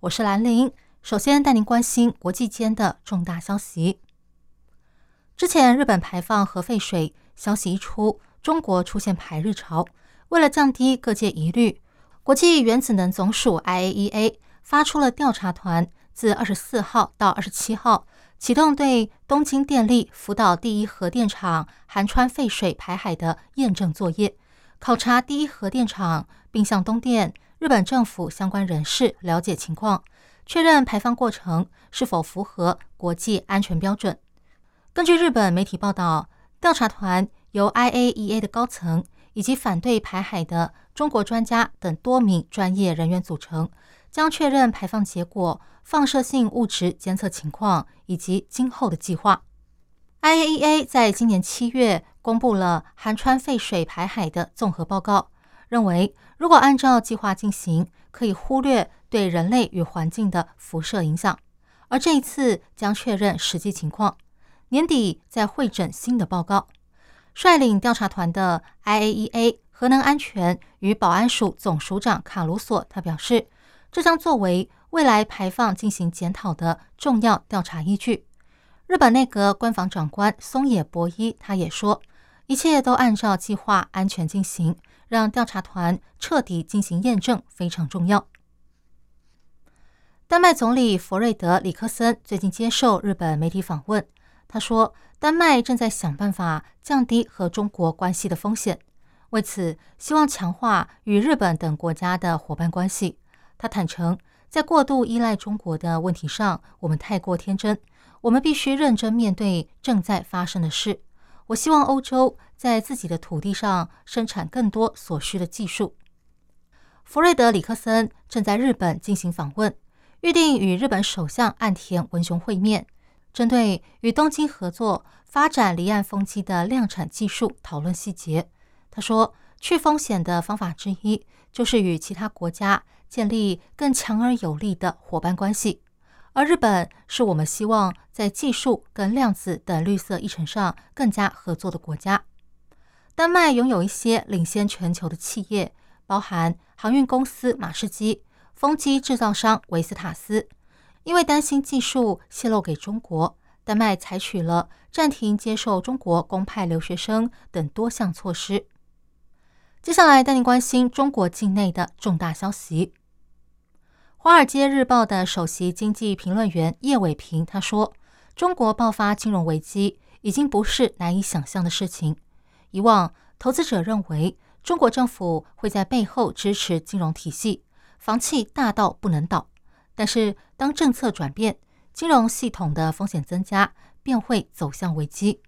我是兰玲。首先带您关心国际间的重大消息。之前日本排放核废水消息一出，中国出现排日潮。为了降低各界疑虑，国际原子能总署 （IAEA） 发出了调查团，自二十四号到二十七号启动对东京电力福岛第一核电厂含川废水排海的验证作业，考察第一核电厂，并向东电、日本政府相关人士了解情况，确认排放过程是否符合国际安全标准。根据日本媒体报道，调查团由 IAEA 的高层以及反对排海的中国专家等多名专业人员组成，将确认排放结果、放射性物质监测情况以及今后的计划。IAEA 在今年七月公布了含川废水排海的综合报告，认为如果按照计划进行，可以忽略对人类与环境的辐射影响。而这一次将确认实际情况。年底再会诊新的报告。率领调查团的 IAEA 核能安全与保安署总署长卡鲁索，他表示，这将作为未来排放进行检讨的重要调查依据。日本内阁官房长官松野博一他也说，一切都按照计划安全进行，让调查团彻底进行验证非常重要。丹麦总理弗瑞德里克森最近接受日本媒体访问。他说，丹麦正在想办法降低和中国关系的风险，为此希望强化与日本等国家的伙伴关系。他坦诚，在过度依赖中国的问题上，我们太过天真。我们必须认真面对正在发生的事。我希望欧洲在自己的土地上生产更多所需的技术。弗瑞德里克森正在日本进行访问，预定与日本首相岸田文雄会面。针对与东京合作发展离岸风机的量产技术讨论细节，他说，去风险的方法之一就是与其他国家建立更强而有力的伙伴关系，而日本是我们希望在技术跟量子等绿色议程上更加合作的国家。丹麦拥有一些领先全球的企业，包含航运公司马士基、风机制造商维斯塔斯。因为担心技术泄露给中国，丹麦采取了暂停接受中国公派留学生等多项措施。接下来带您关心中国境内的重大消息。《华尔街日报》的首席经济评论员叶伟平他说：“中国爆发金融危机已经不是难以想象的事情。以往投资者认为中国政府会在背后支持金融体系，房企大到不能倒。”但是，当政策转变，金融系统的风险增加，便会走向危机。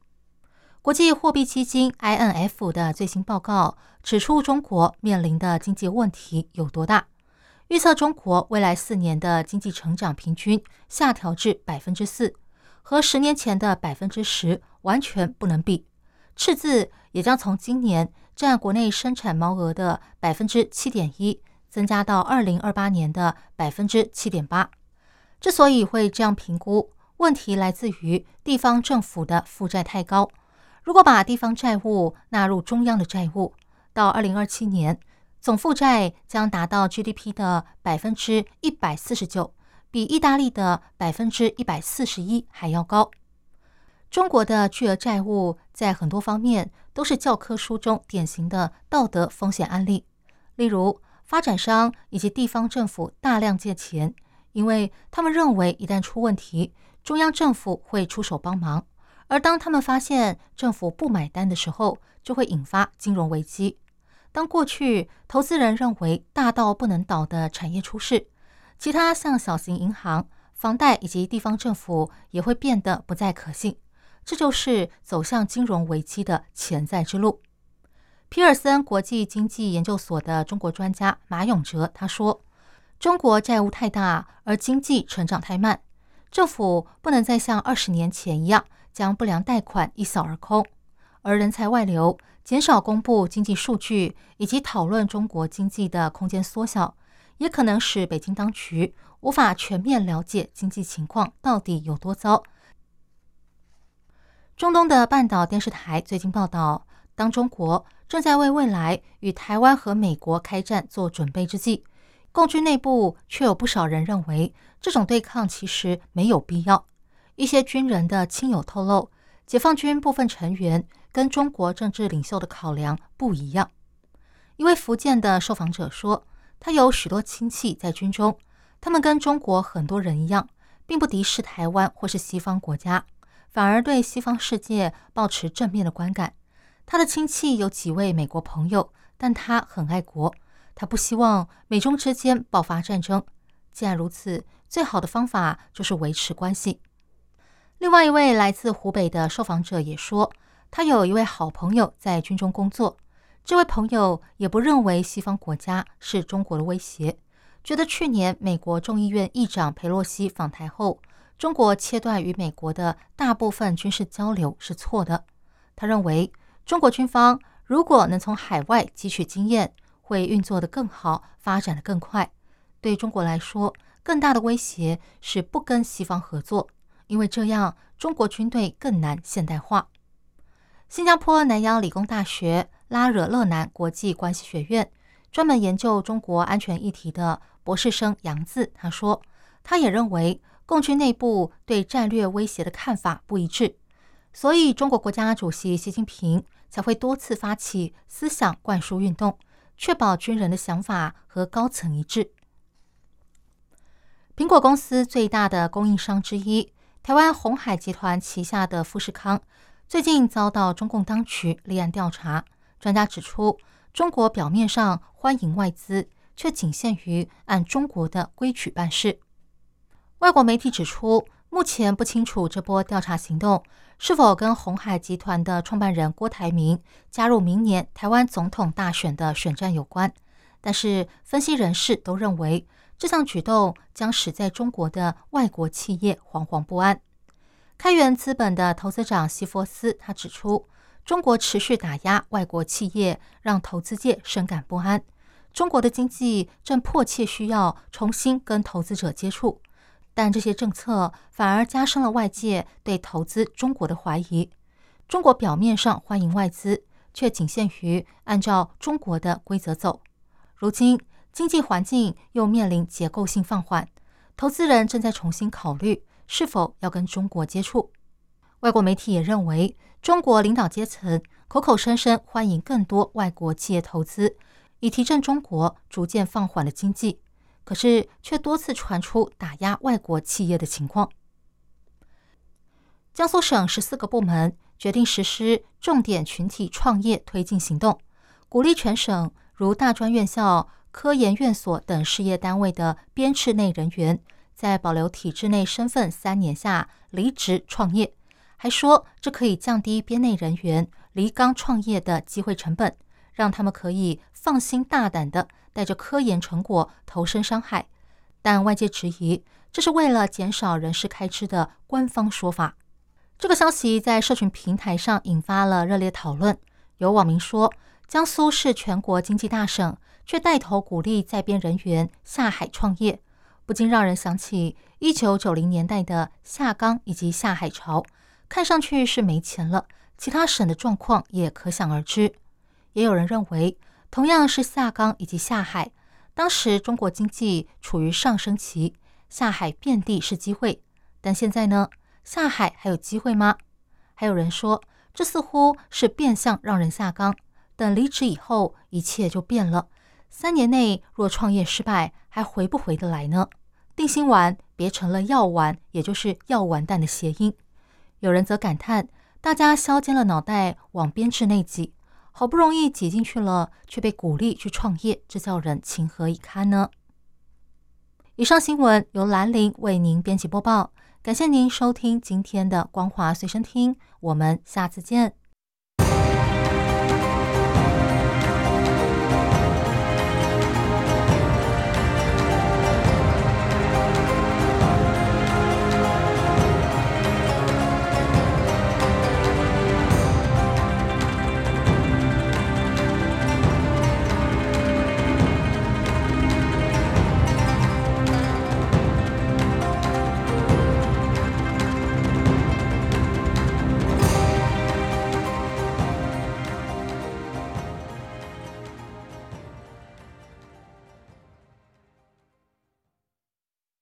国际货币基金 （INF） 的最新报告指出，中国面临的经济问题有多大？预测中国未来四年的经济成长平均下调至百分之四，和十年前的百分之十完全不能比。赤字也将从今年占国内生产毛额的百分之七点一。增加到二零二八年的百分之七点八。之所以会这样评估，问题来自于地方政府的负债太高。如果把地方债务纳入中央的债务，到二零二七年，总负债将达到 GDP 的百分之一百四十九，比意大利的百分之一百四十一还要高。中国的巨额债务在很多方面都是教科书中典型的道德风险案例，例如。发展商以及地方政府大量借钱，因为他们认为一旦出问题，中央政府会出手帮忙；而当他们发现政府不买单的时候，就会引发金融危机。当过去投资人认为大到不能倒的产业出事，其他像小型银行、房贷以及地方政府也会变得不再可信。这就是走向金融危机的潜在之路。皮尔森国际经济研究所的中国专家马永哲他说：“中国债务太大，而经济成长太慢，政府不能再像二十年前一样将不良贷款一扫而空。而人才外流、减少公布经济数据以及讨论中国经济的空间缩小，也可能使北京当局无法全面了解经济情况到底有多糟。中东的半岛电视台最近报道，当中国正在为未来与台湾和美国开战做准备之际，共军内部却有不少人认为这种对抗其实没有必要。一些军人的亲友透露，解放军部分成员。跟中国政治领袖的考量不一样。一位福建的受访者说：“他有许多亲戚在军中，他们跟中国很多人一样，并不敌视台湾或是西方国家，反而对西方世界保持正面的观感。他的亲戚有几位美国朋友，但他很爱国，他不希望美中之间爆发战争。既然如此，最好的方法就是维持关系。”另外一位来自湖北的受访者也说。他有一位好朋友在军中工作，这位朋友也不认为西方国家是中国的威胁，觉得去年美国众议院议长佩洛西访台后，中国切断与美国的大部分军事交流是错的。他认为中国军方如果能从海外汲取经验，会运作的更好，发展的更快。对中国来说，更大的威胁是不跟西方合作，因为这样中国军队更难现代化。新加坡南洋理工大学拉惹勒南国际关系学院专门研究中国安全议题的博士生杨自他说，他也认为共军内部对战略威胁的看法不一致，所以中国国家主席习近平才会多次发起思想灌输运动，确保军人的想法和高层一致。苹果公司最大的供应商之一，台湾红海集团旗下的富士康。最近遭到中共当局立案调查，专家指出，中国表面上欢迎外资，却仅限于按中国的规矩办事。外国媒体指出，目前不清楚这波调查行动是否跟红海集团的创办人郭台铭加入明年台湾总统大选的选战有关。但是，分析人士都认为，这项举动将使在中国的外国企业惶惶不安。开源资本的投资长西佛斯他指出，中国持续打压外国企业，让投资界深感不安。中国的经济正迫切需要重新跟投资者接触，但这些政策反而加深了外界对投资中国的怀疑。中国表面上欢迎外资，却仅限于按照中国的规则走。如今经济环境又面临结构性放缓，投资人正在重新考虑。是否要跟中国接触？外国媒体也认为，中国领导阶层口口声声欢迎更多外国企业投资，以提振中国逐渐放缓的经济，可是却多次传出打压外国企业的情况。江苏省十四个部门决定实施重点群体创业推进行动，鼓励全省如大专院校、科研院所等事业单位的编制内人员。在保留体制内身份三年下离职创业，还说这可以降低编内人员离岗创业的机会成本，让他们可以放心大胆的带着科研成果投身商海。但外界质疑这是为了减少人事开支的官方说法。这个消息在社群平台上引发了热烈讨论。有网民说，江苏是全国经济大省，却带头鼓励在编人员下海创业。不禁让人想起一九九零年代的下岗以及下海潮，看上去是没钱了，其他省的状况也可想而知。也有人认为，同样是下岗以及下海，当时中国经济处于上升期，下海遍地是机会。但现在呢，下海还有机会吗？还有人说，这似乎是变相让人下岗，等离职以后，一切就变了。三年内若创业失败，还回不回得来呢？定心丸别成了药丸，也就是药完蛋的谐音。有人则感叹：大家削尖了脑袋往编制内挤，好不容易挤进去了，却被鼓励去创业，这叫人情何以堪呢？以上新闻由兰陵为您编辑播报，感谢您收听今天的光华随身听，我们下次见。